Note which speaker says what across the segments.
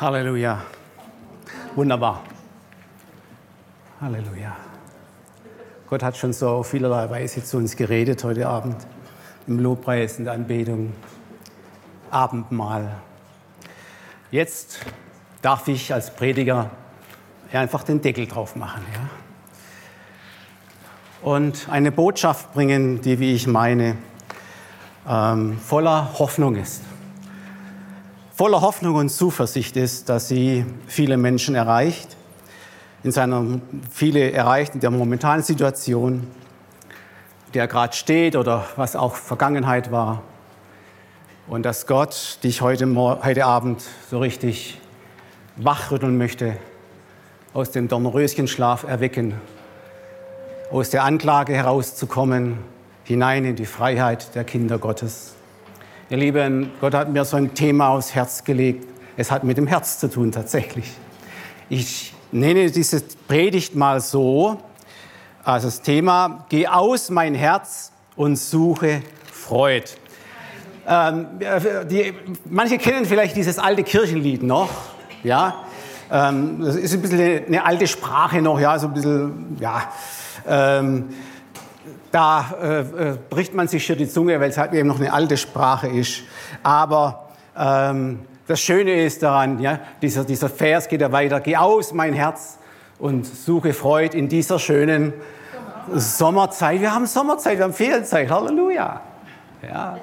Speaker 1: Halleluja. Wunderbar. Halleluja. Gott hat schon so auf vielerlei Weise zu uns geredet heute Abend. Im Lobpreis, der Anbetung, Abendmahl. Jetzt darf ich als Prediger einfach den Deckel drauf machen. Ja? Und eine Botschaft bringen, die, wie ich meine, ähm, voller Hoffnung ist voller Hoffnung und Zuversicht ist, dass sie viele Menschen erreicht, in seiner, viele erreicht in der momentanen Situation, der gerade steht oder was auch Vergangenheit war. Und dass Gott dich heute, heute Abend so richtig wachrütteln möchte, aus dem Dornröschenschlaf erwecken, aus der Anklage herauszukommen, hinein in die Freiheit der Kinder Gottes. Ihr Lieben, Gott hat mir so ein Thema aufs Herz gelegt. Es hat mit dem Herz zu tun tatsächlich. Ich nenne diese Predigt mal so, also das Thema, geh aus mein Herz und suche Freud. Ähm, die, manche kennen vielleicht dieses alte Kirchenlied noch, ja. Ähm, das ist ein bisschen eine alte Sprache noch, ja, so ein bisschen, ja. Ähm, da äh, äh, bricht man sich hier die Zunge, weil es halt eben noch eine alte Sprache ist. Aber ähm, das Schöne ist daran, ja, dieser, dieser Vers geht ja weiter, geh aus, mein Herz, und suche Freude in dieser schönen Sommerzeit. Wir haben Sommerzeit, wir haben Ferienzeit, Halleluja. Ja.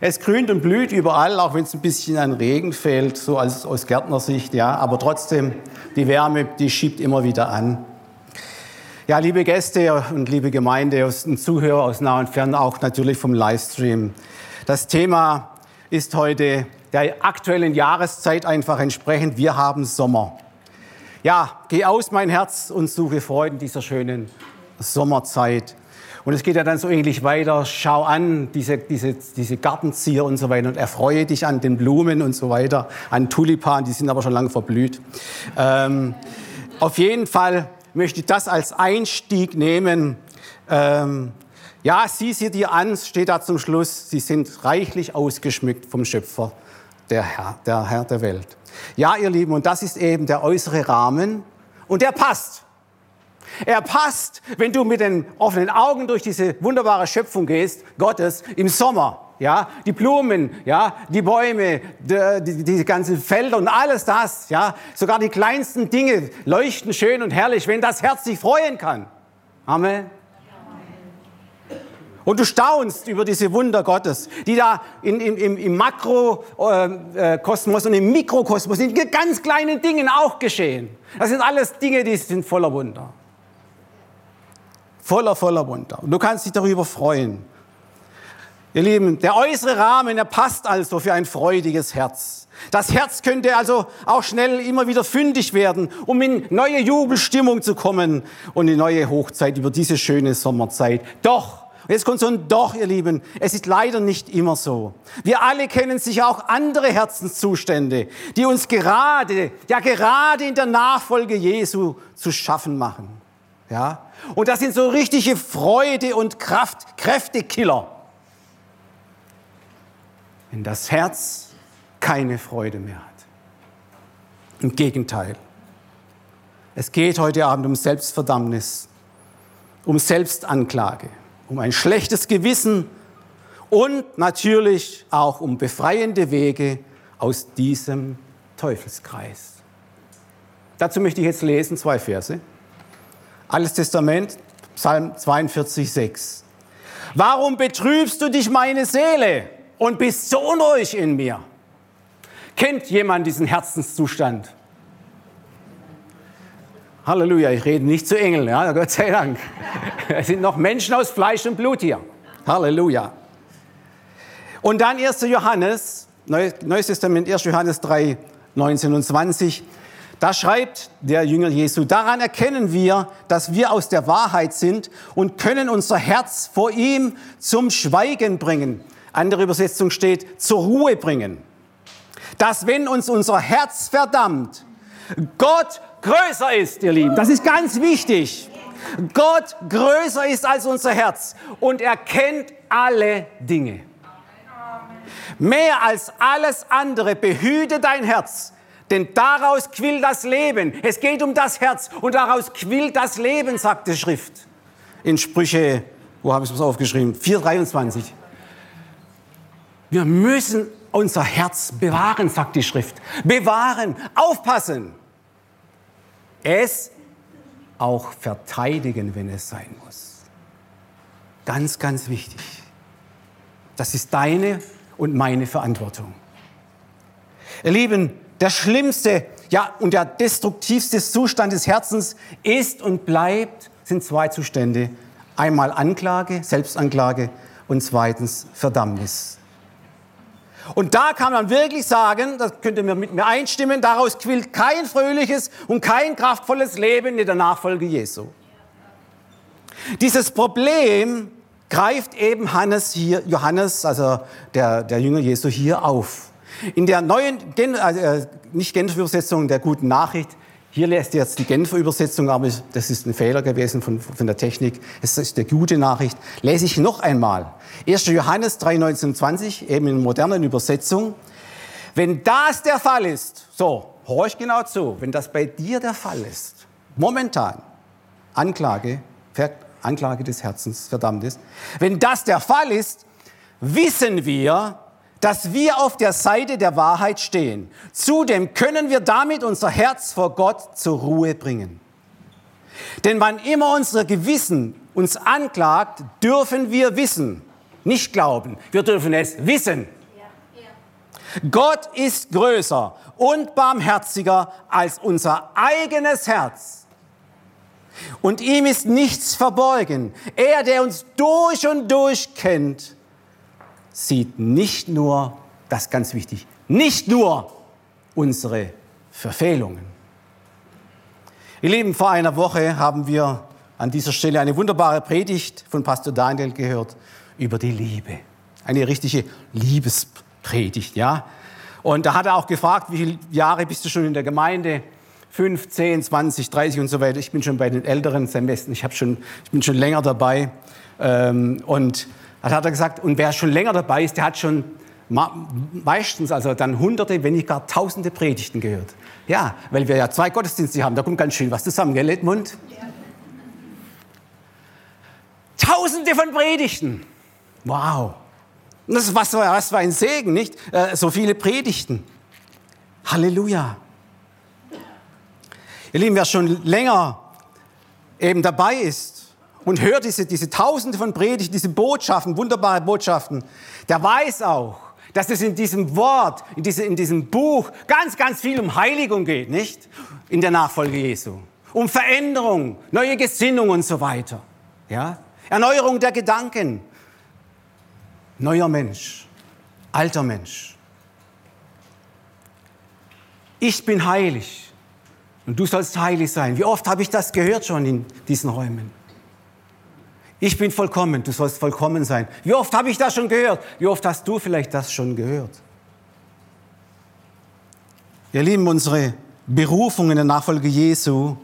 Speaker 1: Es grünt und blüht überall, auch wenn es ein bisschen an Regen fällt, so als, aus Gärtnersicht, ja. Aber trotzdem, die Wärme, die schiebt immer wieder an. Ja, liebe Gäste und liebe Gemeinde und Zuhörer aus nah und fern, auch natürlich vom Livestream. Das Thema ist heute der aktuellen Jahreszeit einfach entsprechend. Wir haben Sommer. Ja, geh aus mein Herz und suche Freude in dieser schönen Sommerzeit. Und es geht ja dann so ähnlich weiter. Schau an, diese, diese, diese Gartenzieher und so weiter und erfreue dich an den Blumen und so weiter, an Tulipanen, die sind aber schon lange verblüht. Ähm, auf jeden Fall möchte ich das als Einstieg nehmen. Ähm, ja, sieh sie dir an, steht da zum Schluss. Sie sind reichlich ausgeschmückt vom Schöpfer, der Herr, der Herr der Welt. Ja, ihr Lieben, und das ist eben der äußere Rahmen. Und der passt. Er passt, wenn du mit den offenen Augen durch diese wunderbare Schöpfung gehst, Gottes, im Sommer ja, die Blumen, ja, die Bäume, die, die, die ganzen Felder und alles das, ja, sogar die kleinsten Dinge leuchten schön und herrlich, wenn das Herz sich freuen kann. Amen. Und du staunst über diese Wunder Gottes, die da in, in, im, im Makrokosmos und im Mikrokosmos, in ganz kleinen Dingen auch geschehen. Das sind alles Dinge, die sind voller Wunder. Voller, voller Wunder. Und du kannst dich darüber freuen. Ihr Lieben, der äußere Rahmen, er passt also für ein freudiges Herz. Das Herz könnte also auch schnell immer wieder fündig werden, um in neue Jubelstimmung zu kommen und in neue Hochzeit über diese schöne Sommerzeit. Doch, jetzt kommt so ein Doch, ihr Lieben, es ist leider nicht immer so. Wir alle kennen sicher auch andere Herzenszustände, die uns gerade, ja gerade in der Nachfolge Jesu zu schaffen machen. Ja? Und das sind so richtige Freude und Kraft, Kräftekiller wenn das Herz keine Freude mehr hat. Im Gegenteil. Es geht heute Abend um Selbstverdammnis, um Selbstanklage, um ein schlechtes Gewissen und natürlich auch um befreiende Wege aus diesem Teufelskreis. Dazu möchte ich jetzt lesen zwei Verse. Altes Testament, Psalm 42, 6. Warum betrübst du dich, meine Seele? Und bist so unruhig in mir. Kennt jemand diesen Herzenszustand? Halleluja, ich rede nicht zu Engeln, ja, Gott sei Dank. Es sind noch Menschen aus Fleisch und Blut hier. Halleluja. Und dann 1. Johannes, Neues Testament, 1. Johannes 3, 19 und 20. Da schreibt der Jünger Jesu, daran erkennen wir, dass wir aus der Wahrheit sind und können unser Herz vor ihm zum Schweigen bringen andere Übersetzung steht, zur Ruhe bringen. Dass wenn uns unser Herz verdammt, Gott größer ist, ihr Lieben. Das ist ganz wichtig. Gott größer ist als unser Herz und er kennt alle Dinge. Mehr als alles andere behüte dein Herz, Denn daraus quillt das Leben. Es geht um das Herz und daraus quillt das Leben, sagt die Schrift. In Sprüche, wo habe ich es aufgeschrieben? 4,23. Wir müssen unser Herz bewahren, sagt die Schrift. Bewahren, aufpassen. Es auch verteidigen, wenn es sein muss. Ganz, ganz wichtig. Das ist deine und meine Verantwortung. Ihr Lieben, der schlimmste ja, und der destruktivste Zustand des Herzens ist und bleibt, sind zwei Zustände. Einmal Anklage, Selbstanklage und zweitens Verdammnis. Und da kann man wirklich sagen, das könnt ihr mit mir einstimmen, daraus quillt kein fröhliches und kein kraftvolles Leben in der Nachfolge Jesu. Dieses Problem greift eben Hannes hier, Johannes, also der, der Jünger Jesu, hier auf. In der neuen, Gen, äh, nicht Genfer Übersetzung der guten Nachricht, hier lässt jetzt die Genfer Übersetzung, aber das ist ein Fehler gewesen von, von der Technik. Es ist die gute Nachricht. Lese ich noch einmal. 1. Johannes 3, 19, 20, eben in modernen Übersetzung. Wenn das der Fall ist, so, horch genau zu, wenn das bei dir der Fall ist, momentan, Anklage, Anklage des Herzens, verdammt ist, wenn das der Fall ist, wissen wir, dass wir auf der Seite der Wahrheit stehen. Zudem können wir damit unser Herz vor Gott zur Ruhe bringen. Denn wann immer unser Gewissen uns anklagt, dürfen wir wissen, nicht glauben, wir dürfen es wissen. Gott ist größer und barmherziger als unser eigenes Herz. Und ihm ist nichts verborgen. Er, der uns durch und durch kennt, sieht nicht nur, das ist ganz wichtig, nicht nur unsere Verfehlungen. Ihr Lieben, vor einer Woche haben wir an dieser Stelle eine wunderbare Predigt von Pastor Daniel gehört über die Liebe. Eine richtige Liebespredigt, ja. Und da hat er auch gefragt, wie viele Jahre bist du schon in der Gemeinde? 5, 10, 20, 30 und so weiter. Ich bin schon bei den älteren Semestern, ich, schon, ich bin schon länger dabei. Ähm, und dann hat er gesagt, und wer schon länger dabei ist, der hat schon meistens, also dann hunderte, wenn nicht gar tausende Predigten gehört. Ja, weil wir ja zwei Gottesdienste haben, da kommt ganz schön was zusammen, gell, Edmund? Ja. Tausende von Predigten. Wow. Das was, was für ein Segen, nicht? Äh, so viele Predigten. Halleluja. Ihr Lieben, wer schon länger eben dabei ist, und hört diese, diese Tausende von Predigten, diese Botschaften, wunderbare Botschaften, der weiß auch, dass es in diesem Wort, in, diese, in diesem Buch ganz, ganz viel um Heiligung geht, nicht? In der Nachfolge Jesu. Um Veränderung, neue Gesinnung und so weiter. Ja? Erneuerung der Gedanken. Neuer Mensch, alter Mensch. Ich bin heilig und du sollst heilig sein. Wie oft habe ich das gehört schon in diesen Räumen? Ich bin vollkommen, du sollst vollkommen sein. Wie oft habe ich das schon gehört? Wie oft hast du vielleicht das schon gehört? Ihr Lieben, unsere Berufung in der Nachfolge Jesu,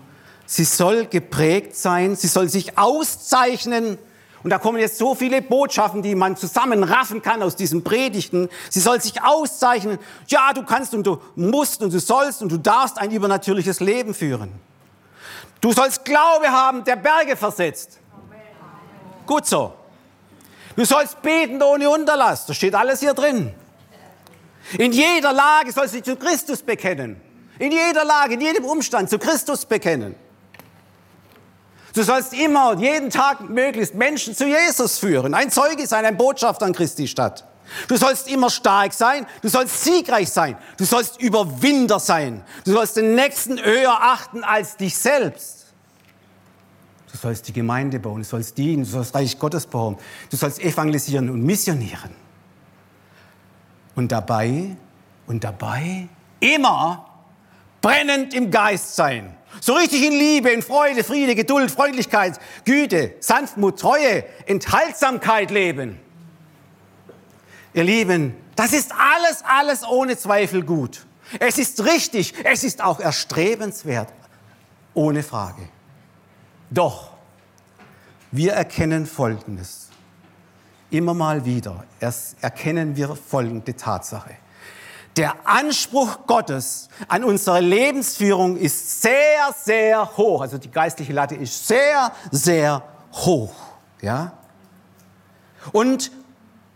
Speaker 1: sie soll geprägt sein, sie soll sich auszeichnen. Und da kommen jetzt so viele Botschaften, die man zusammenraffen kann aus diesen Predigten. Sie soll sich auszeichnen. Ja, du kannst und du musst und du sollst und du darfst ein übernatürliches Leben führen. Du sollst Glaube haben, der Berge versetzt. Gut so. Du sollst beten ohne Unterlass. Das steht alles hier drin. In jeder Lage sollst du dich zu Christus bekennen. In jeder Lage, in jedem Umstand zu Christus bekennen. Du sollst immer, jeden Tag möglichst Menschen zu Jesus führen. Ein Zeuge sein, ein Botschafter an Christi Stadt. Du sollst immer stark sein, du sollst siegreich sein, du sollst Überwinder sein, du sollst den Nächsten höher achten als dich selbst. Du sollst die Gemeinde bauen, du sollst dienen, du sollst Reich Gottes bauen, du sollst evangelisieren und missionieren. Und dabei, und dabei immer brennend im Geist sein. So richtig in Liebe, in Freude, Friede, Geduld, Freundlichkeit, Güte, Sanftmut, Treue, Enthaltsamkeit leben. Ihr Lieben, das ist alles, alles ohne Zweifel gut. Es ist richtig, es ist auch erstrebenswert, ohne Frage. Doch, wir erkennen Folgendes. Immer mal wieder erkennen wir folgende Tatsache. Der Anspruch Gottes an unsere Lebensführung ist sehr, sehr hoch. Also die geistliche Latte ist sehr, sehr hoch. Ja? Und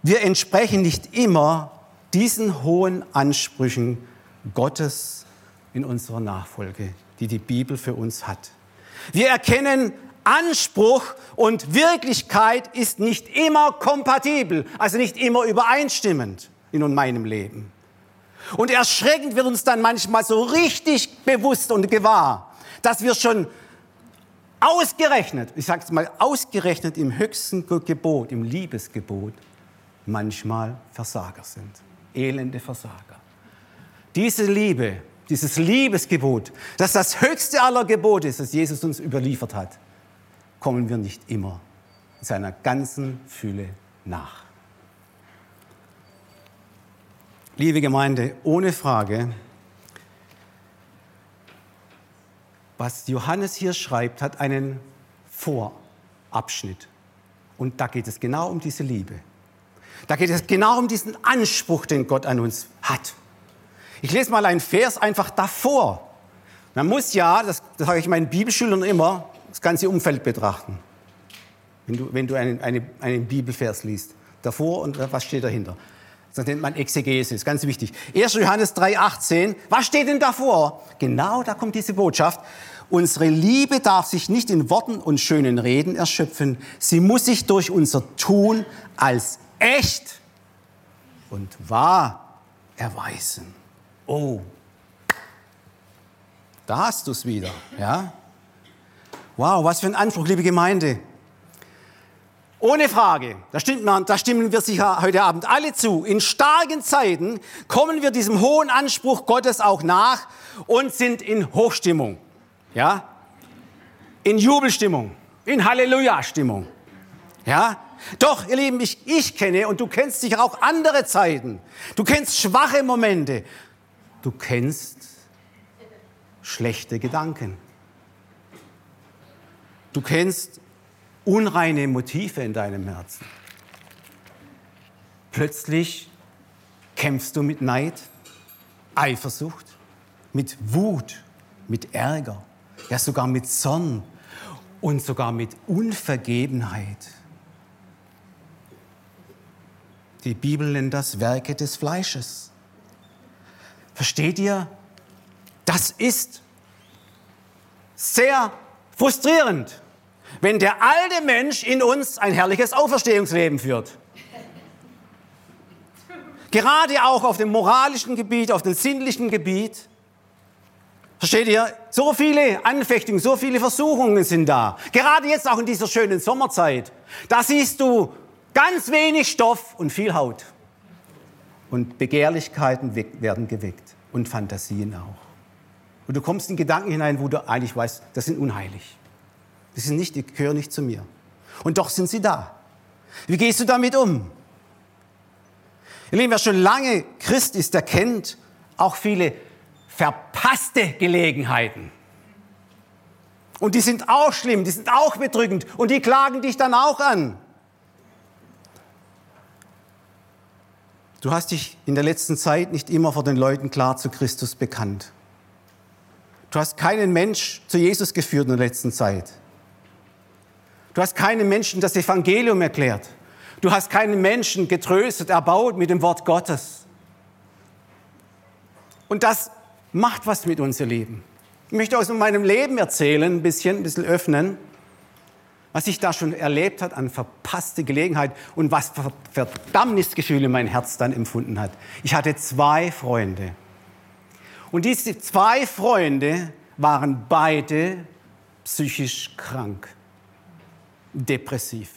Speaker 1: wir entsprechen nicht immer diesen hohen Ansprüchen Gottes in unserer Nachfolge, die die Bibel für uns hat. Wir erkennen, Anspruch und Wirklichkeit ist nicht immer kompatibel, also nicht immer übereinstimmend in meinem Leben. Und erschreckend wird uns dann manchmal so richtig bewusst und gewahr, dass wir schon ausgerechnet, ich sage es mal, ausgerechnet im höchsten Gebot, im Liebesgebot, manchmal Versager sind, elende Versager. Diese Liebe, dieses Liebesgebot, das das höchste aller Gebote ist, das Jesus uns überliefert hat, kommen wir nicht immer in seiner ganzen Fülle nach. Liebe Gemeinde, ohne Frage, was Johannes hier schreibt, hat einen Vorabschnitt. Und da geht es genau um diese Liebe. Da geht es genau um diesen Anspruch, den Gott an uns hat. Ich lese mal einen Vers einfach davor. Man muss ja, das, das sage ich meinen Bibelschülern immer, das ganze Umfeld betrachten. Wenn du, wenn du einen, eine, einen Bibelvers liest. Davor und was steht dahinter. Das nennt man Exegese, ist ganz wichtig. 1. Johannes 3,18. Was steht denn davor? Genau, da kommt diese Botschaft. Unsere Liebe darf sich nicht in Worten und schönen Reden erschöpfen. Sie muss sich durch unser Tun als echt und wahr erweisen. Oh, da hast du es wieder, ja? Wow, was für ein Anspruch, liebe Gemeinde. Ohne Frage, da, stimmt man, da stimmen wir sicher heute Abend alle zu. In starken Zeiten kommen wir diesem hohen Anspruch Gottes auch nach und sind in Hochstimmung. Ja? In Jubelstimmung, in Halleluja-Stimmung. Ja? Doch, ihr Lieben, ich, ich kenne und du kennst sicher auch andere Zeiten. Du kennst schwache Momente. Du kennst schlechte Gedanken. Du kennst unreine Motive in deinem Herzen. Plötzlich kämpfst du mit Neid, Eifersucht, mit Wut, mit Ärger, ja sogar mit Zorn und sogar mit Unvergebenheit. Die Bibel nennt das Werke des Fleisches. Versteht ihr? Das ist sehr frustrierend wenn der alte Mensch in uns ein herrliches Auferstehungsleben führt. Gerade auch auf dem moralischen Gebiet, auf dem sinnlichen Gebiet. Versteht ihr? So viele Anfechtungen, so viele Versuchungen sind da. Gerade jetzt auch in dieser schönen Sommerzeit. Da siehst du ganz wenig Stoff und viel Haut. Und Begehrlichkeiten werden geweckt und Fantasien auch. Und du kommst in Gedanken hinein, wo du eigentlich weißt, das sind unheilig. Die sind nicht, die gehören nicht zu mir. Und doch sind sie da. Wie gehst du damit um? Ihr Lieben, wer schon lange Christ ist, der kennt auch viele verpasste Gelegenheiten. Und die sind auch schlimm, die sind auch bedrückend und die klagen dich dann auch an. Du hast dich in der letzten Zeit nicht immer vor den Leuten klar zu Christus bekannt. Du hast keinen Mensch zu Jesus geführt in der letzten Zeit. Du hast keinem Menschen das Evangelium erklärt. Du hast keinen Menschen getröstet, erbaut mit dem Wort Gottes. Und das macht was mit uns, ihr Lieben. Ich möchte aus meinem Leben erzählen, ein bisschen, ein bisschen öffnen, was ich da schon erlebt hat an verpasste Gelegenheit und was Verdammnisgefühle mein Herz dann empfunden hat. Ich hatte zwei Freunde. Und diese zwei Freunde waren beide psychisch krank depressiv.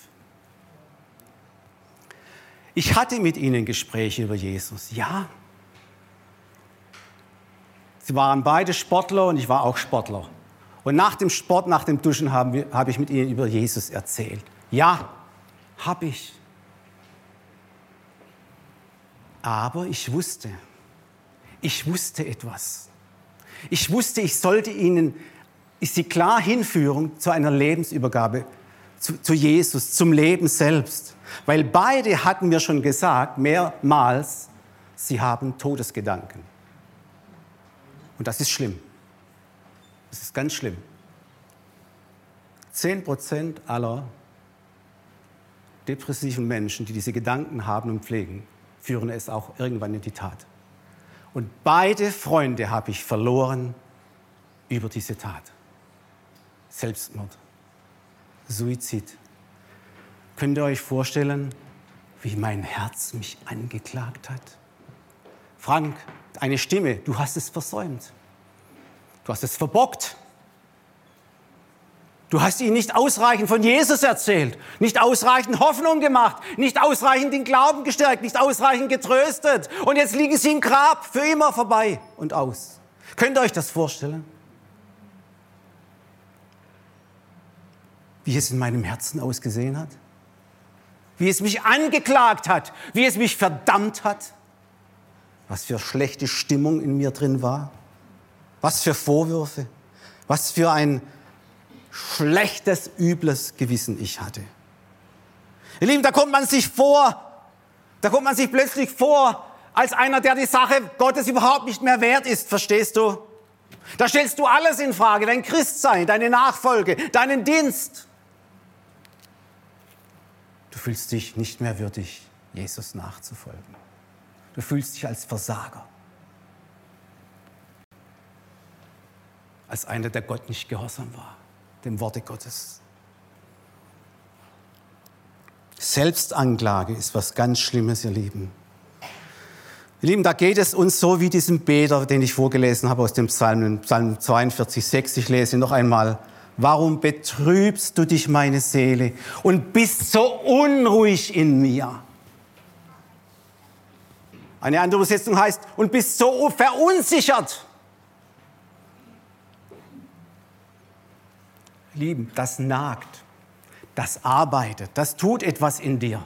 Speaker 1: Ich hatte mit ihnen Gespräche über Jesus, ja. Sie waren beide Sportler und ich war auch Sportler. Und nach dem Sport, nach dem Duschen habe hab ich mit ihnen über Jesus erzählt. Ja, habe ich. Aber ich wusste, ich wusste etwas. Ich wusste, ich sollte ihnen sie klar hinführen zu einer Lebensübergabe zu, zu Jesus, zum Leben selbst. Weil beide hatten mir schon gesagt, mehrmals, sie haben Todesgedanken. Und das ist schlimm. Das ist ganz schlimm. Zehn Prozent aller depressiven Menschen, die diese Gedanken haben und pflegen, führen es auch irgendwann in die Tat. Und beide Freunde habe ich verloren über diese Tat. Selbstmord, Suizid. Könnt ihr euch vorstellen, wie mein Herz mich angeklagt hat? Frank, eine Stimme, du hast es versäumt. Du hast es verbockt. Du hast ihnen nicht ausreichend von Jesus erzählt, nicht ausreichend Hoffnung gemacht, nicht ausreichend den Glauben gestärkt, nicht ausreichend getröstet. Und jetzt liegen sie im Grab für immer vorbei und aus. Könnt ihr euch das vorstellen? Wie es in meinem Herzen ausgesehen hat? Wie es mich angeklagt hat? Wie es mich verdammt hat? Was für schlechte Stimmung in mir drin war? Was für Vorwürfe? Was für ein schlechtes, übles Gewissen ich hatte. Ihr Lieben, da kommt man sich vor, da kommt man sich plötzlich vor, als einer, der die Sache Gottes überhaupt nicht mehr wert ist, verstehst du? Da stellst du alles in Frage, dein Christsein, deine Nachfolge, deinen Dienst. Du fühlst dich nicht mehr würdig, Jesus nachzufolgen. Du fühlst dich als Versager. Als einer, der Gott nicht gehorsam war dem Worte Gottes. Selbstanklage ist was ganz Schlimmes, ihr Lieben. Ihr Lieben, da geht es uns so wie diesem Beter, den ich vorgelesen habe aus dem Psalm, Psalm 42, 6. Ich lese noch einmal. Warum betrübst du dich, meine Seele, und bist so unruhig in mir? Eine andere Übersetzung heißt, und bist so verunsichert. Lieben, das nagt, das arbeitet, das tut etwas in dir.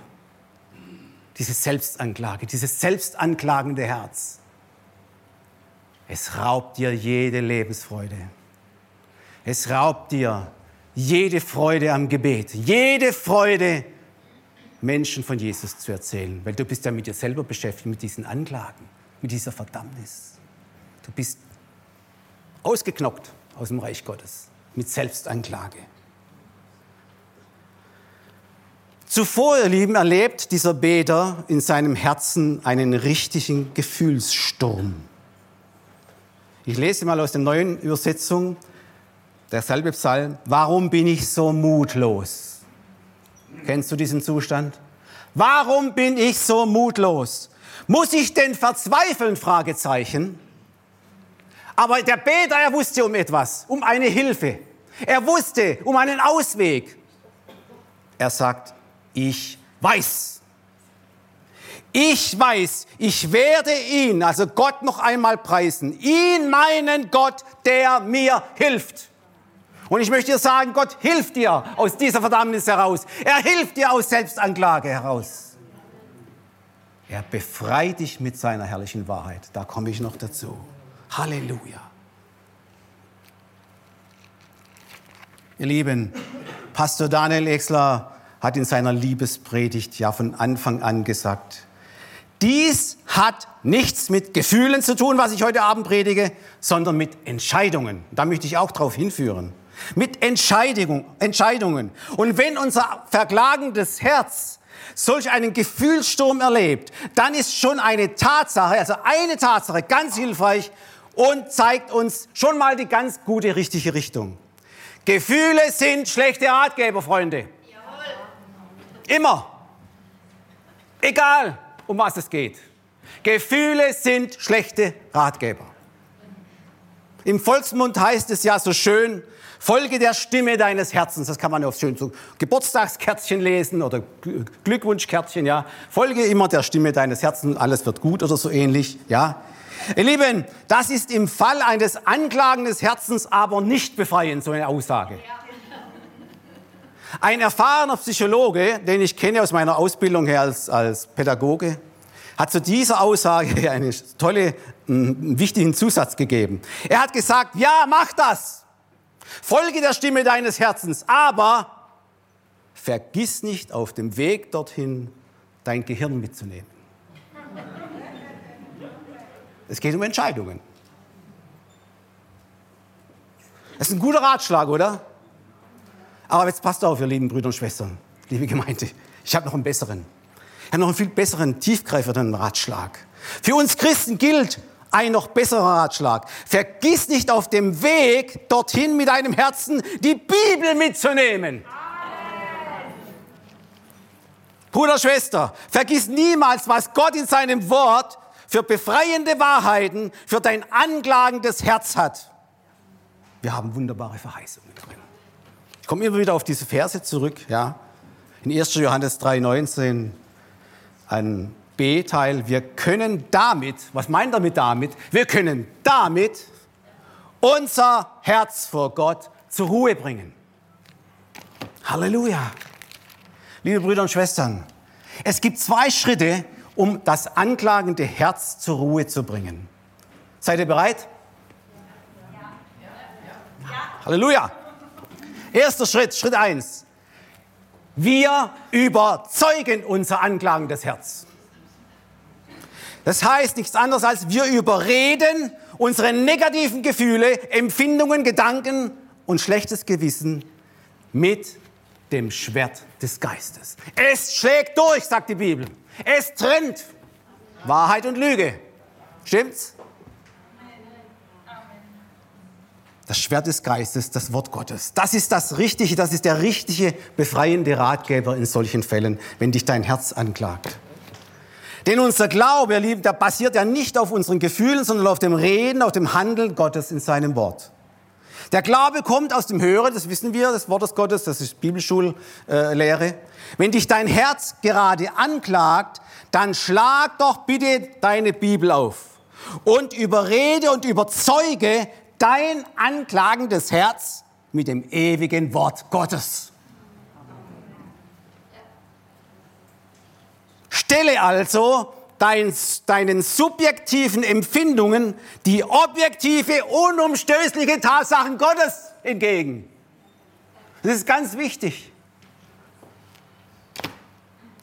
Speaker 1: Diese Selbstanklage, dieses selbstanklagende Herz. Es raubt dir jede Lebensfreude. Es raubt dir jede Freude am Gebet, jede Freude, Menschen von Jesus zu erzählen, weil du bist ja mit dir selber beschäftigt, mit diesen Anklagen, mit dieser Verdammnis. Du bist ausgeknockt aus dem Reich Gottes mit Selbstanklage. Zuvor, ihr Lieben, erlebt dieser Beter in seinem Herzen einen richtigen Gefühlssturm. Ich lese mal aus der neuen Übersetzung, derselbe Psalm. Warum bin ich so mutlos? Kennst du diesen Zustand? Warum bin ich so mutlos? Muss ich denn verzweifeln? Fragezeichen. Aber der Beter, er wusste um etwas, um eine Hilfe. Er wusste um einen Ausweg. Er sagt, ich weiß. Ich weiß, ich werde ihn, also Gott noch einmal preisen. Ihn, meinen Gott, der mir hilft. Und ich möchte dir sagen, Gott hilft dir aus dieser Verdammnis heraus. Er hilft dir aus Selbstanklage heraus. Er befreit dich mit seiner herrlichen Wahrheit. Da komme ich noch dazu. Halleluja. Ihr Lieben, Pastor Daniel Exler hat in seiner Liebespredigt ja von Anfang an gesagt, dies hat nichts mit Gefühlen zu tun, was ich heute Abend predige, sondern mit Entscheidungen. Da möchte ich auch darauf hinführen. Mit Entscheidung, Entscheidungen. Und wenn unser verklagendes Herz solch einen Gefühlssturm erlebt, dann ist schon eine Tatsache, also eine Tatsache ganz hilfreich, und zeigt uns schon mal die ganz gute, richtige Richtung. Gefühle sind schlechte Ratgeber, Freunde. Immer. Egal, um was es geht. Gefühle sind schlechte Ratgeber. Im Volksmund heißt es ja so schön, folge der Stimme deines Herzens. Das kann man ja auf schön so Geburtstagskärtchen lesen oder Glückwunschkärtchen, ja. Folge immer der Stimme deines Herzens, alles wird gut oder so ähnlich, ja. Ihr Lieben, das ist im Fall eines Anklagen des Herzens aber nicht befreiend, so eine Aussage. Ein erfahrener Psychologe, den ich kenne aus meiner Ausbildung her als, als Pädagoge, hat zu dieser Aussage einen tolle, einen wichtigen Zusatz gegeben. Er hat gesagt, ja, mach das. Folge der Stimme deines Herzens, aber vergiss nicht auf dem Weg dorthin dein Gehirn mitzunehmen. Es geht um Entscheidungen. Das ist ein guter Ratschlag, oder? Aber jetzt passt auf, ihr lieben Brüder und Schwestern, liebe Gemeinde. Ich habe noch einen besseren. Ich habe noch einen viel besseren, tiefgreifenden Ratschlag. Für uns Christen gilt ein noch besserer Ratschlag. Vergiss nicht auf dem Weg dorthin mit deinem Herzen die Bibel mitzunehmen. Bruder, Schwester, vergiss niemals, was Gott in seinem Wort für befreiende Wahrheiten für dein anklagendes Herz hat. Wir haben wunderbare Verheißungen drin. Ich komme immer wieder auf diese Verse zurück. Ja. In 1. Johannes 3,19 ein B-Teil. Wir können damit, was meint er mit damit? Wir können damit unser Herz vor Gott zur Ruhe bringen. Halleluja. Liebe Brüder und Schwestern, es gibt zwei Schritte, um das anklagende Herz zur Ruhe zu bringen. Seid ihr bereit? Halleluja. Erster Schritt, Schritt eins. Wir überzeugen unser anklagendes Herz. Das heißt nichts anderes als wir überreden unsere negativen Gefühle, Empfindungen, Gedanken und schlechtes Gewissen mit dem Schwert des Geistes. Es schlägt durch, sagt die Bibel. Es trennt Wahrheit und Lüge. Stimmt's? Das Schwert des Geistes, das Wort Gottes. Das ist das Richtige, das ist der richtige befreiende Ratgeber in solchen Fällen, wenn dich dein Herz anklagt. Denn unser Glaube, ihr Lieben, der basiert ja nicht auf unseren Gefühlen, sondern auf dem Reden, auf dem Handeln Gottes in seinem Wort. Der Glaube kommt aus dem Hören, das wissen wir, des Wortes Gottes, das ist Bibelschullehre. Wenn dich dein Herz gerade anklagt, dann schlag doch bitte deine Bibel auf und überrede und überzeuge dein anklagendes Herz mit dem ewigen Wort Gottes. Stelle also dein, deinen subjektiven Empfindungen die objektive, unumstößliche Tatsachen Gottes entgegen. Das ist ganz wichtig.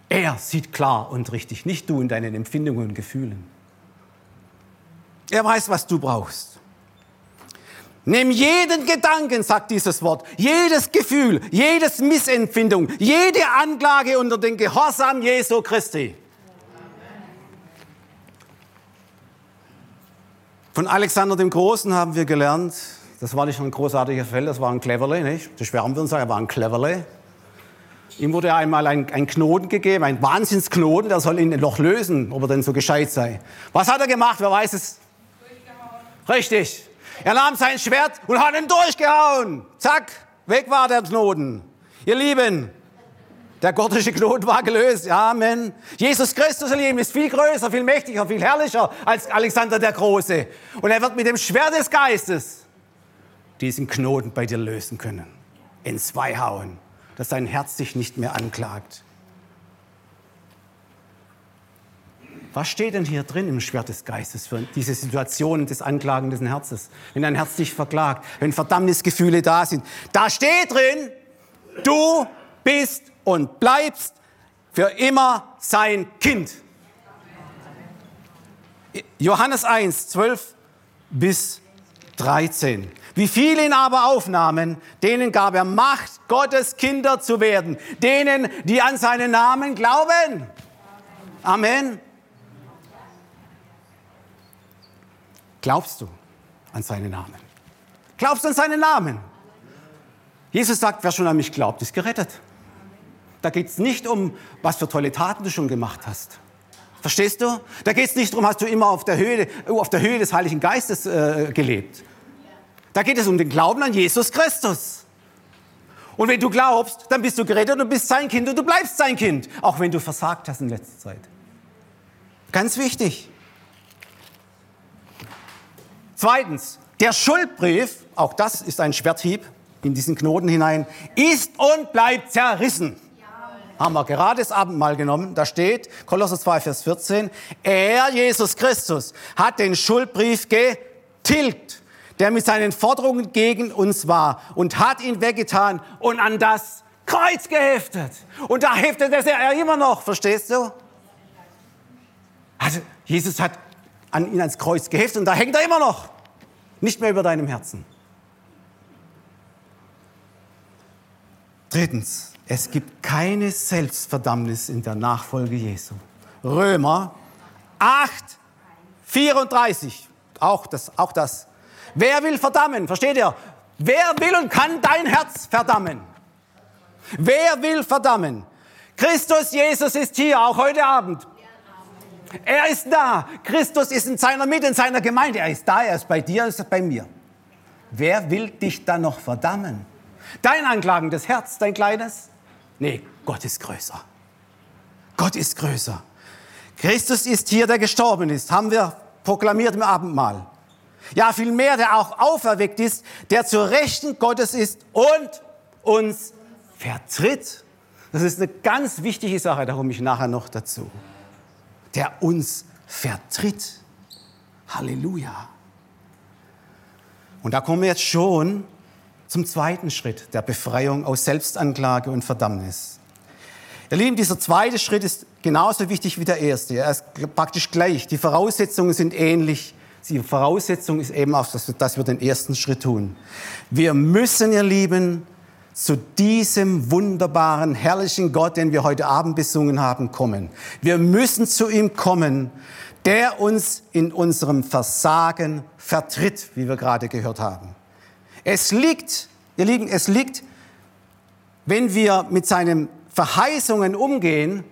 Speaker 1: Er sieht klar und richtig, nicht du in deinen Empfindungen und Gefühlen. Er weiß, was du brauchst. Nimm jeden Gedanken, sagt dieses Wort, jedes Gefühl, jedes Missempfindung, jede Anklage unter den Gehorsam Jesu Christi. Von Alexander dem Großen haben wir gelernt, das war nicht ein großartiger Fell, das war ein Cleverle, nicht? Das schwärmen wir uns sagen, er war ein Cleverle. Ihm wurde einmal ein, ein, Knoten gegeben, ein Wahnsinnsknoten, der soll ihn noch lösen, ob er denn so gescheit sei. Was hat er gemacht? Wer weiß es? Richtig. Er nahm sein Schwert und hat ihn durchgehauen. Zack, weg war der Knoten. Ihr Lieben, der gottische Knoten war gelöst. Amen. Jesus Christus, ihr Lieben, ist viel größer, viel mächtiger, viel herrlicher als Alexander der Große. Und er wird mit dem Schwert des Geistes diesen Knoten bei dir lösen können. In zwei hauen, dass dein Herz dich nicht mehr anklagt. Was steht denn hier drin im Schwert des Geistes für diese Situation des anklagenden Herzens? Wenn dein Herz dich verklagt, wenn Verdammnisgefühle da sind. Da steht drin, du bist und bleibst für immer sein Kind. Johannes 1, 12 bis 13. Wie viele ihn aber aufnahmen, denen gab er Macht, Gottes Kinder zu werden. Denen, die an seinen Namen glauben. Amen. Glaubst du an seinen Namen? Glaubst du an seinen Namen? Jesus sagt, wer schon an mich glaubt, ist gerettet. Da geht es nicht um, was für tolle Taten du schon gemacht hast. Verstehst du? Da geht es nicht darum, hast du immer auf der Höhe, auf der Höhe des Heiligen Geistes äh, gelebt. Da geht es um den Glauben an Jesus Christus. Und wenn du glaubst, dann bist du gerettet und bist sein Kind und du bleibst sein Kind, auch wenn du versagt hast in letzter Zeit. Ganz wichtig. Zweitens, der Schuldbrief, auch das ist ein Schwerthieb in diesen Knoten hinein, ist und bleibt zerrissen haben wir gerade das Abendmahl genommen. Da steht, Kolosser 2, Vers 14, er, Jesus Christus, hat den Schuldbrief getilgt, der mit seinen Forderungen gegen uns war und hat ihn weggetan und an das Kreuz geheftet. Und da heftet er immer noch, verstehst du? Also Jesus hat an ihn ans Kreuz geheftet und da hängt er immer noch. Nicht mehr über deinem Herzen. Drittens, es gibt keine Selbstverdammnis in der Nachfolge Jesu. Römer 8, 34. Auch das, auch das. Wer will verdammen? Versteht ihr? Wer will und kann dein Herz verdammen? Wer will verdammen? Christus Jesus ist hier, auch heute Abend. Er ist da. Christus ist in seiner Mitte, in seiner Gemeinde. Er ist da, er ist bei dir, er ist bei mir. Wer will dich dann noch verdammen? Dein anklagendes Herz, dein kleines? Nee, Gott ist größer. Gott ist größer. Christus ist hier, der gestorben ist, haben wir proklamiert im Abendmahl. Ja, vielmehr, der auch auferweckt ist, der zur Rechten Gottes ist und uns vertritt. Das ist eine ganz wichtige Sache, da komme ich nachher noch dazu. Der uns vertritt. Halleluja. Und da kommen wir jetzt schon zum zweiten Schritt der Befreiung aus Selbstanklage und Verdammnis. Ihr Lieben, dieser zweite Schritt ist genauso wichtig wie der erste. Er ist praktisch gleich. Die Voraussetzungen sind ähnlich. Die Voraussetzung ist eben auch, dass wir den ersten Schritt tun. Wir müssen, ihr Lieben, zu diesem wunderbaren, herrlichen Gott, den wir heute Abend besungen haben, kommen. Wir müssen zu ihm kommen, der uns in unserem Versagen vertritt, wie wir gerade gehört haben. Es liegt, ihr Lieben, es liegt, wenn wir mit seinen Verheißungen umgehen,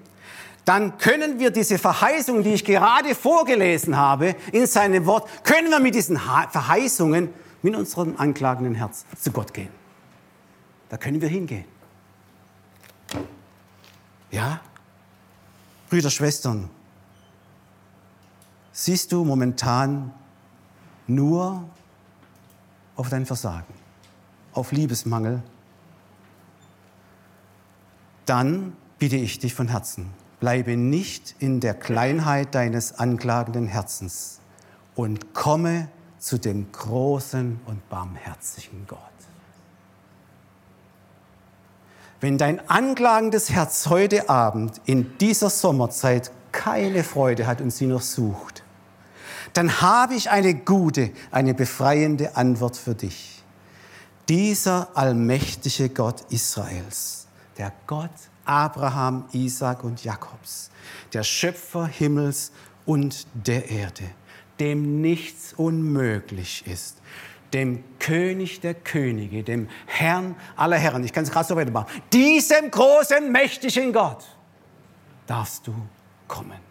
Speaker 1: dann können wir diese Verheißungen, die ich gerade vorgelesen habe, in seinem Wort, können wir mit diesen Verheißungen mit unserem anklagenden Herz zu Gott gehen. Da können wir hingehen. Ja? Brüder, Schwestern, siehst du momentan nur auf dein Versagen, auf Liebesmangel, dann bitte ich dich von Herzen, bleibe nicht in der Kleinheit deines anklagenden Herzens und komme zu dem großen und barmherzigen Gott. Wenn dein anklagendes Herz heute Abend in dieser Sommerzeit keine Freude hat und sie noch sucht, dann habe ich eine gute, eine befreiende Antwort für dich. Dieser allmächtige Gott Israels, der Gott Abraham, Isaac und Jakobs, der Schöpfer Himmels und der Erde, dem nichts unmöglich ist, dem König der Könige, dem Herrn aller Herren, ich kann es gerade so weitermachen, diesem großen, mächtigen Gott darfst du kommen.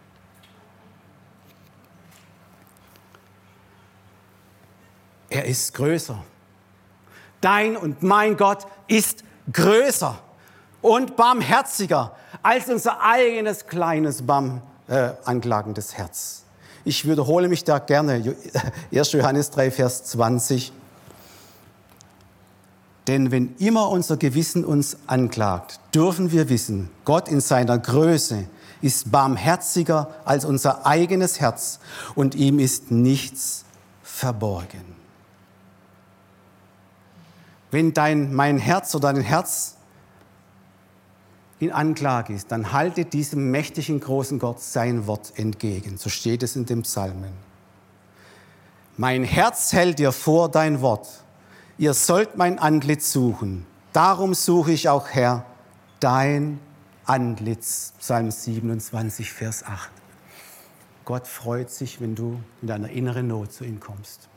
Speaker 1: Er ist größer. Dein und mein Gott ist größer und barmherziger als unser eigenes kleines, barm, äh, anklagendes Herz. Ich wiederhole mich da gerne. 1. Johannes 3, Vers 20. Denn wenn immer unser Gewissen uns anklagt, dürfen wir wissen, Gott in seiner Größe ist barmherziger als unser eigenes Herz und ihm ist nichts verborgen. Wenn dein, mein Herz oder dein Herz in Anklage ist, dann halte diesem mächtigen großen Gott sein Wort entgegen. So steht es in dem Psalmen. Mein Herz hält dir vor dein Wort. Ihr sollt mein Antlitz suchen. Darum suche ich auch, Herr, dein Antlitz. Psalm 27, Vers 8. Gott freut sich, wenn du in deiner inneren Not zu ihm kommst.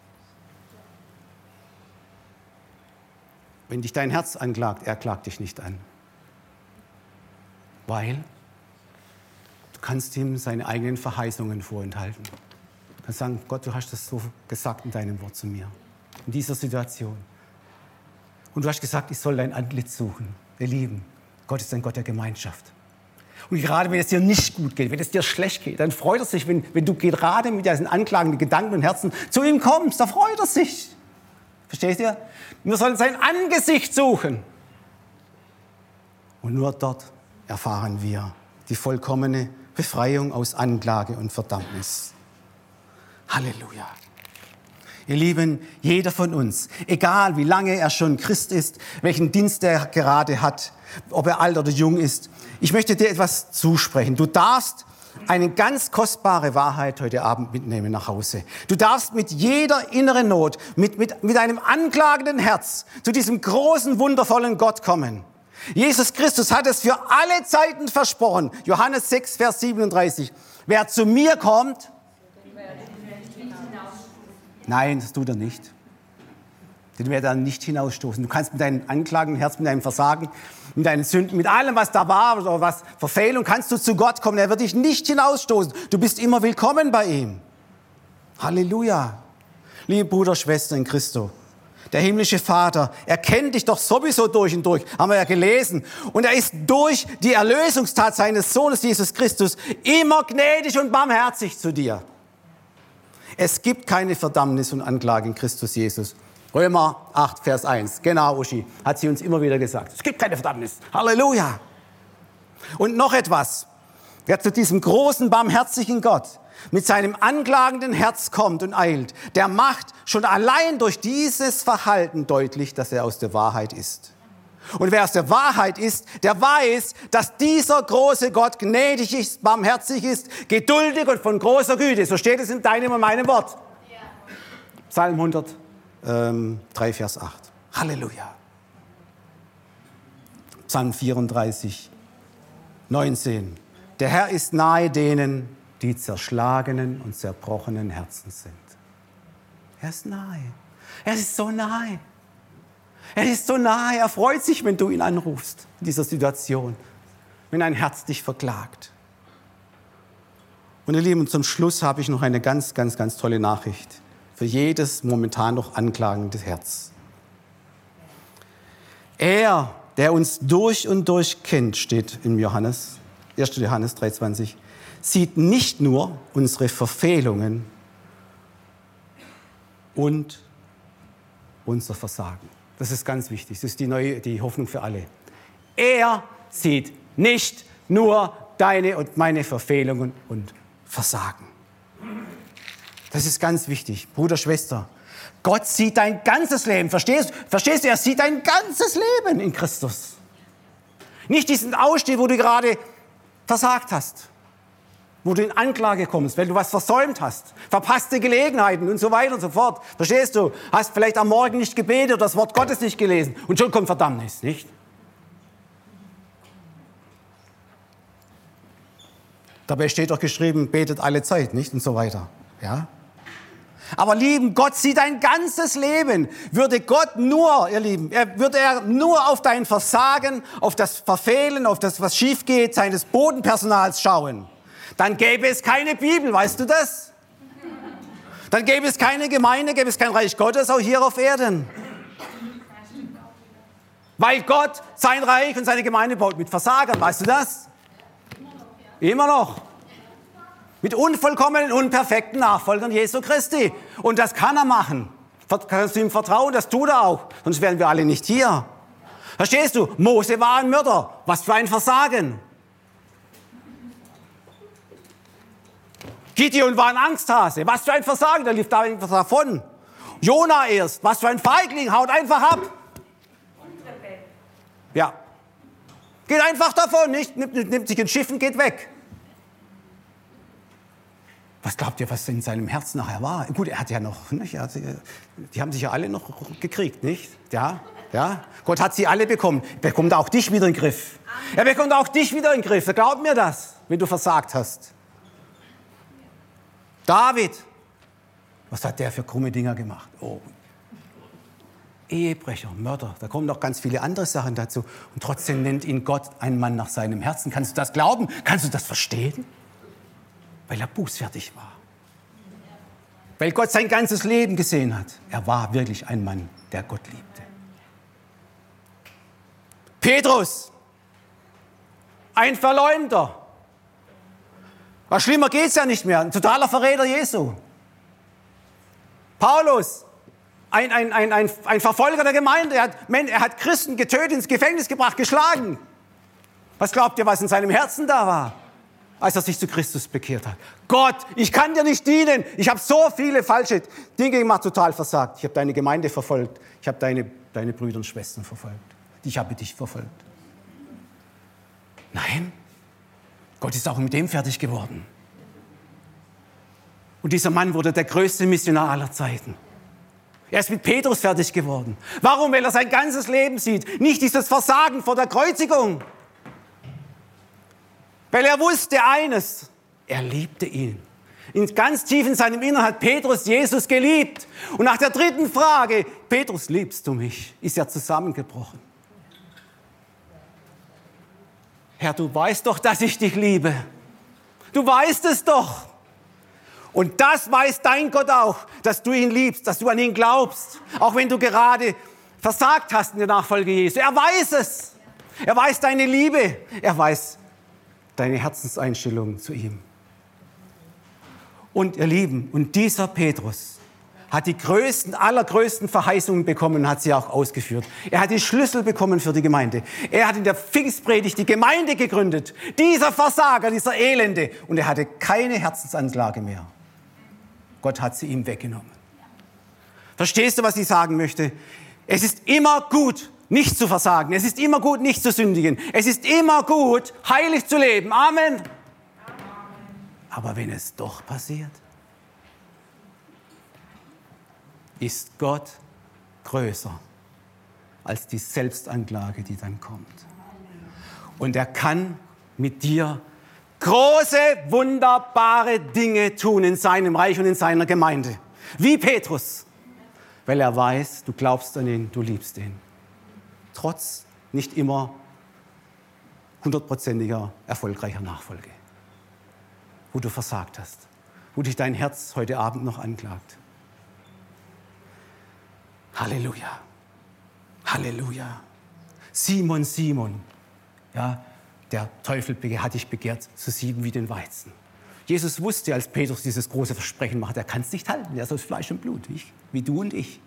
Speaker 1: Wenn dich dein Herz anklagt, er klagt dich nicht an. Weil du kannst ihm seine eigenen Verheißungen vorenthalten. Du kannst sagen, Gott, du hast das so gesagt in deinem Wort zu mir, in dieser Situation. Und du hast gesagt, ich soll dein Antlitz suchen. Ihr Lieben, Gott ist ein Gott der Gemeinschaft. Und gerade wenn es dir nicht gut geht, wenn es dir schlecht geht, dann freut er sich, wenn, wenn du gerade mit diesen anklagenden Gedanken und Herzen zu ihm kommst. Da freut er sich. Verstehst ihr? Wir sollen sein Angesicht suchen. Und nur dort erfahren wir die vollkommene Befreiung aus Anklage und Verdammnis. Halleluja. Ihr Lieben, jeder von uns, egal wie lange er schon Christ ist, welchen Dienst er gerade hat, ob er alt oder jung ist, ich möchte dir etwas zusprechen. Du darfst eine ganz kostbare Wahrheit heute Abend mitnehmen nach Hause. Du darfst mit jeder inneren Not, mit, mit, mit einem anklagenden Herz zu diesem großen, wundervollen Gott kommen. Jesus Christus hat es für alle Zeiten versprochen. Johannes 6, Vers 37. Wer zu mir kommt, nein, das tut er nicht. Den wird er nicht hinausstoßen. Du kannst mit deinem anklagenden Herz, mit deinem Versagen, mit deinen Sünden, mit allem, was da war oder was Verfehlung, kannst du zu Gott kommen. Er wird dich nicht hinausstoßen. Du bist immer willkommen bei ihm. Halleluja. Liebe Bruder, Schwester in Christo. Der himmlische Vater, er kennt dich doch sowieso durch und durch, haben wir ja gelesen. Und er ist durch die Erlösungstat seines Sohnes Jesus Christus immer gnädig und barmherzig zu dir. Es gibt keine Verdammnis und Anklage in Christus Jesus. Römer 8, Vers 1. Genau, Uschi, hat sie uns immer wieder gesagt. Es gibt keine Verdammnis. Halleluja. Und noch etwas. Wer zu diesem großen, barmherzigen Gott mit seinem anklagenden Herz kommt und eilt, der macht schon allein durch dieses Verhalten deutlich, dass er aus der Wahrheit ist. Und wer aus der Wahrheit ist, der weiß, dass dieser große Gott gnädig ist, barmherzig ist, geduldig und von großer Güte. So steht es in deinem und meinem Wort. Psalm 100 ähm, 3, Vers 8. Halleluja. Psalm 34, 19. Der Herr ist nahe denen, die zerschlagenen und zerbrochenen Herzen sind. Er ist nahe. Er ist so nahe. Er ist so nahe. Er freut sich, wenn du ihn anrufst in dieser Situation, wenn ein Herz dich verklagt. Und ihr Lieben, zum Schluss habe ich noch eine ganz, ganz, ganz tolle Nachricht für jedes momentan noch anklagende Herz. Er, der uns durch und durch kennt, steht in Johannes, 1. Johannes 3,20, sieht nicht nur unsere Verfehlungen und unser Versagen. Das ist ganz wichtig. Das ist die, neue, die Hoffnung für alle. Er sieht nicht nur deine und meine Verfehlungen und Versagen. Das ist ganz wichtig. Bruder, Schwester. Gott sieht dein ganzes Leben. Verstehst, verstehst du? Er sieht dein ganzes Leben in Christus. Nicht diesen Ausstieg, wo du gerade versagt hast. Wo du in Anklage kommst, weil du was versäumt hast. Verpasste Gelegenheiten und so weiter und so fort. Verstehst du? Hast vielleicht am Morgen nicht gebetet oder das Wort Gottes nicht gelesen. Und schon kommt Verdammnis, nicht? Dabei steht doch geschrieben, betet alle Zeit, nicht? Und so weiter. Ja? Aber lieben, Gott sieht dein ganzes Leben. Würde Gott nur, ihr Lieben, er, würde er nur auf dein Versagen, auf das Verfehlen, auf das, was schief geht, seines Bodenpersonals schauen, dann gäbe es keine Bibel, weißt du das? Dann gäbe es keine Gemeinde, gäbe es kein Reich Gottes auch hier auf Erden. Weil Gott sein Reich und seine Gemeinde baut mit Versagern, weißt du das? Immer noch mit unvollkommenen, unperfekten Nachfolgern Jesu Christi. Und das kann er machen. Kannst du ihm vertrauen? Das tut er auch. Sonst wären wir alle nicht hier. Verstehst du? Mose war ein Mörder. Was für ein Versagen. Gideon war ein Angsthase. Was für ein Versagen. Der lief da einfach davon. Jona erst. Was für ein Feigling. Haut einfach ab. Ja. Geht einfach davon. Nicht, nimmt, nimmt sich ein Schiff und geht weg. Was glaubt ihr, was in seinem Herzen nachher war? Gut, er hat ja noch, nicht? Hat, die haben sich ja alle noch gekriegt, nicht? Ja, ja. Gott hat sie alle bekommen. Er bekommt auch dich wieder in den Griff. Er bekommt auch dich wieder in den Griff. Glaub mir das, wenn du versagt hast. David, was hat der für krumme Dinger gemacht? Oh. Ehebrecher, Mörder, da kommen noch ganz viele andere Sachen dazu. Und trotzdem nennt ihn Gott einen Mann nach seinem Herzen. Kannst du das glauben? Kannst du das verstehen? Weil er bußfertig war. Weil Gott sein ganzes Leben gesehen hat. Er war wirklich ein Mann, der Gott liebte. Petrus, ein Verleumder. Was schlimmer geht es ja nicht mehr. Ein totaler Verräter Jesu. Paulus, ein, ein, ein, ein, ein Verfolger der Gemeinde. Er hat, er hat Christen getötet, ins Gefängnis gebracht, geschlagen. Was glaubt ihr, was in seinem Herzen da war? Als er sich zu Christus bekehrt hat. Gott, ich kann dir nicht dienen. Ich habe so viele falsche Dinge gemacht, total versagt. Ich habe deine Gemeinde verfolgt. Ich habe deine, deine Brüder und Schwestern verfolgt. Ich habe dich verfolgt. Nein, Gott ist auch mit dem fertig geworden. Und dieser Mann wurde der größte Missionar aller Zeiten. Er ist mit Petrus fertig geworden. Warum? Weil er sein ganzes Leben sieht. Nicht dieses Versagen vor der Kreuzigung. Weil er wusste eines. Er liebte ihn. In ganz tief in seinem Inneren hat Petrus Jesus geliebt. Und nach der dritten Frage, Petrus, liebst du mich? ist er zusammengebrochen. Herr, du weißt doch, dass ich dich liebe. Du weißt es doch. Und das weiß dein Gott auch, dass du ihn liebst, dass du an ihn glaubst, auch wenn du gerade versagt hast in der Nachfolge Jesu. Er weiß es. Er weiß deine Liebe. Er weiß deine Herzenseinstellung zu ihm. Und ihr Lieben, und dieser Petrus hat die größten, allergrößten Verheißungen bekommen und hat sie auch ausgeführt. Er hat die Schlüssel bekommen für die Gemeinde. Er hat in der Pfingstpredigt die Gemeinde gegründet. Dieser Versager, dieser Elende. Und er hatte keine Herzensanlage mehr. Gott hat sie ihm weggenommen. Verstehst du, was ich sagen möchte? Es ist immer gut, nicht zu versagen. Es ist immer gut, nicht zu sündigen. Es ist immer gut, heilig zu leben. Amen. Aber wenn es doch passiert, ist Gott größer als die Selbstanklage, die dann kommt. Und er kann mit dir große, wunderbare Dinge tun in seinem Reich und in seiner Gemeinde. Wie Petrus, weil er weiß, du glaubst an ihn, du liebst ihn. Trotz nicht immer hundertprozentiger erfolgreicher Nachfolge, wo du versagt hast, wo dich dein Herz heute Abend noch anklagt. Halleluja. Halleluja. Simon, Simon. Ja, der Teufel hat dich begehrt, zu sieben wie den Weizen. Jesus wusste, als Petrus dieses große Versprechen macht, er kann es nicht halten. Er ist aus Fleisch und Blut, wie, wie du und ich.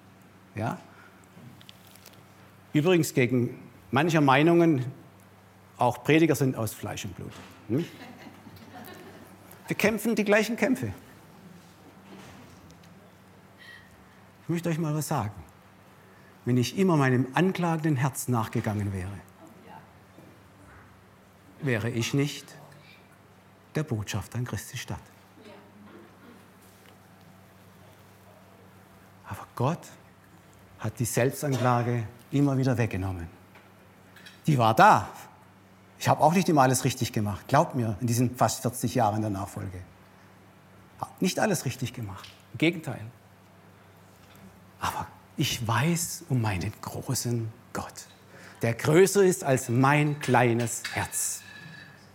Speaker 1: Ja? Übrigens gegen mancher Meinungen, auch Prediger sind aus Fleisch und Blut. Hm? Wir kämpfen die gleichen Kämpfe. Ich möchte euch mal was sagen. Wenn ich immer meinem anklagenden Herz nachgegangen wäre, wäre ich nicht der Botschafter in Christi Stadt. Aber Gott hat die Selbstanklage immer wieder weggenommen. Die war da. Ich habe auch nicht immer alles richtig gemacht. Glaubt mir, in diesen fast 40 Jahren der Nachfolge. Nicht alles richtig gemacht. Im Gegenteil. Aber ich weiß um meinen großen Gott, der größer ist als mein kleines Herz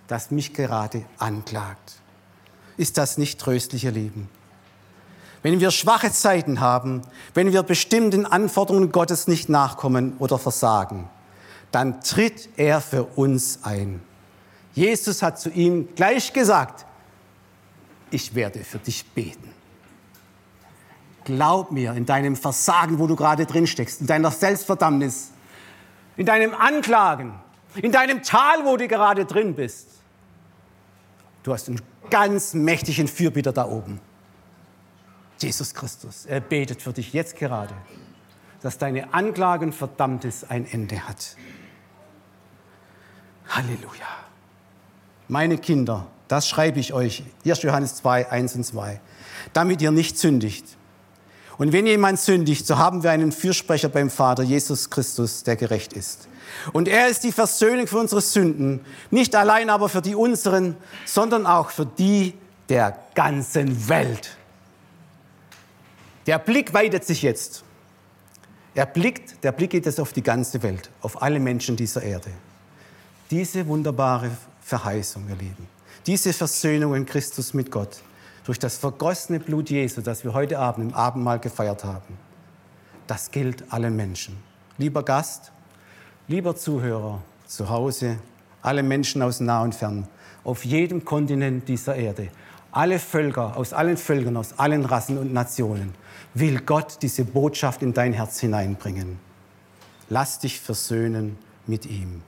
Speaker 1: das mich gerade anklagt. Ist das nicht tröstlich, ihr Lieben? Wenn wir schwache Zeiten haben, wenn wir bestimmten Anforderungen Gottes nicht nachkommen oder versagen, dann tritt er für uns ein. Jesus hat zu ihm gleich gesagt, ich werde für dich beten. Glaub mir, in deinem Versagen, wo du gerade drin steckst, in deiner Selbstverdammnis, in deinem Anklagen, in deinem Tal, wo du gerade drin bist, Du hast einen ganz mächtigen Fürbitter da oben. Jesus Christus. Er betet für dich jetzt gerade, dass deine Anklage und Verdammnis ein Ende hat. Halleluja. Meine Kinder, das schreibe ich euch. 1. Johannes 2, 1 und 2. Damit ihr nicht sündigt. Und wenn jemand sündigt, so haben wir einen Fürsprecher beim Vater, Jesus Christus, der gerecht ist. Und er ist die Versöhnung für unsere Sünden, nicht allein aber für die unseren, sondern auch für die der ganzen Welt. Der Blick weitet sich jetzt. Er blickt, der Blick geht jetzt auf die ganze Welt, auf alle Menschen dieser Erde. Diese wunderbare Verheißung, ihr Lieben, diese Versöhnung in Christus mit Gott, durch das vergossene Blut Jesu, das wir heute Abend im Abendmahl gefeiert haben, das gilt allen Menschen. Lieber Gast, Lieber Zuhörer zu Hause, alle Menschen aus nah und fern, auf jedem Kontinent dieser Erde, alle Völker, aus allen Völkern, aus allen Rassen und Nationen, will Gott diese Botschaft in dein Herz hineinbringen. Lass dich versöhnen mit ihm.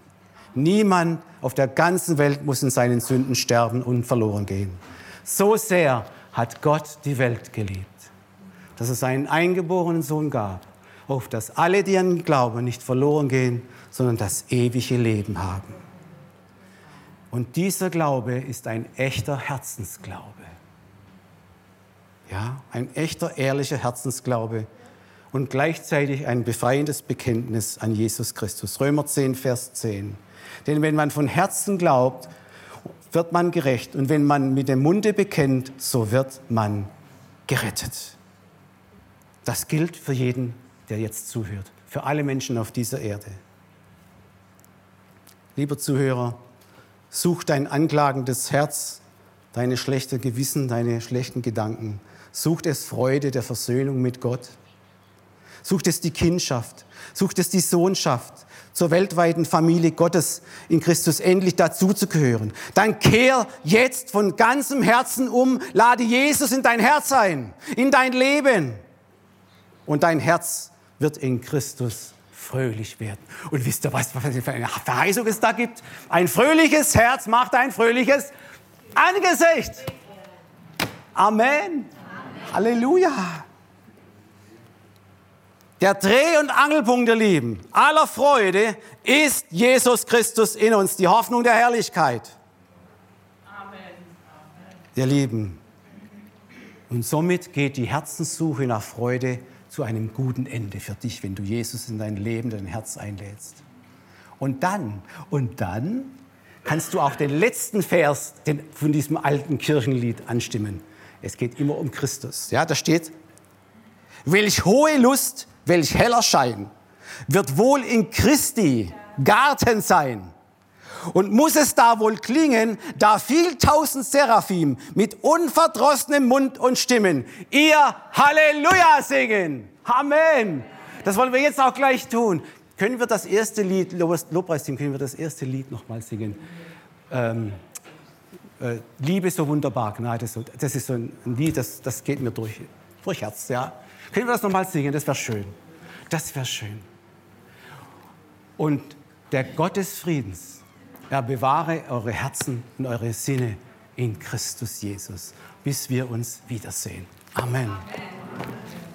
Speaker 1: Niemand auf der ganzen Welt muss in seinen Sünden sterben und verloren gehen. So sehr hat Gott die Welt geliebt, dass es seinen eingeborenen Sohn gab, auf dass alle, die an ihn glauben, nicht verloren gehen, sondern das ewige Leben haben. Und dieser Glaube ist ein echter Herzensglaube. Ja, ein echter, ehrlicher Herzensglaube und gleichzeitig ein befreiendes Bekenntnis an Jesus Christus. Römer 10, Vers 10. Denn wenn man von Herzen glaubt, wird man gerecht. Und wenn man mit dem Munde bekennt, so wird man gerettet. Das gilt für jeden, der jetzt zuhört, für alle Menschen auf dieser Erde. Lieber Zuhörer, such dein anklagendes Herz, deine schlechte Gewissen, deine schlechten Gedanken. Sucht es Freude der Versöhnung mit Gott. Sucht es die Kindschaft. Sucht es die Sohnschaft zur weltweiten Familie Gottes in Christus endlich dazuzugehören. Dann kehr jetzt von ganzem Herzen um, lade Jesus in dein Herz ein, in dein Leben. Und dein Herz wird in Christus fröhlich werden. Und wisst ihr, was für eine Verheißung es da gibt? Ein fröhliches Herz macht ein fröhliches Angesicht. Amen. Halleluja. Der Dreh- und Angelpunkt der Lieben, aller Freude, ist Jesus Christus in uns, die Hoffnung der Herrlichkeit. Amen. Ihr Lieben, und somit geht die Herzenssuche nach Freude zu einem guten Ende für dich, wenn du Jesus in dein Leben, dein Herz einlädst. Und dann, und dann kannst du auch den letzten Vers von diesem alten Kirchenlied anstimmen. Es geht immer um Christus. Ja, da steht, welch hohe Lust welch heller Schein, wird wohl in Christi Garten sein. Und muss es da wohl klingen, da viel tausend Seraphim mit unverdrossenem Mund und Stimmen ihr Halleluja singen. Amen. Das wollen wir jetzt auch gleich tun. Können wir das erste Lied, Lobpreisteam, können wir das erste Lied nochmal singen? Ähm, äh, Liebe so wunderbar, Gnade so. Das ist so ein Lied, das, das geht mir durch, durch Herz, ja. Können wir das nochmal singen? Das wäre schön. Das wäre schön. Und der Gott des Friedens, er bewahre eure Herzen und eure Sinne in Christus Jesus, bis wir uns wiedersehen. Amen. Amen.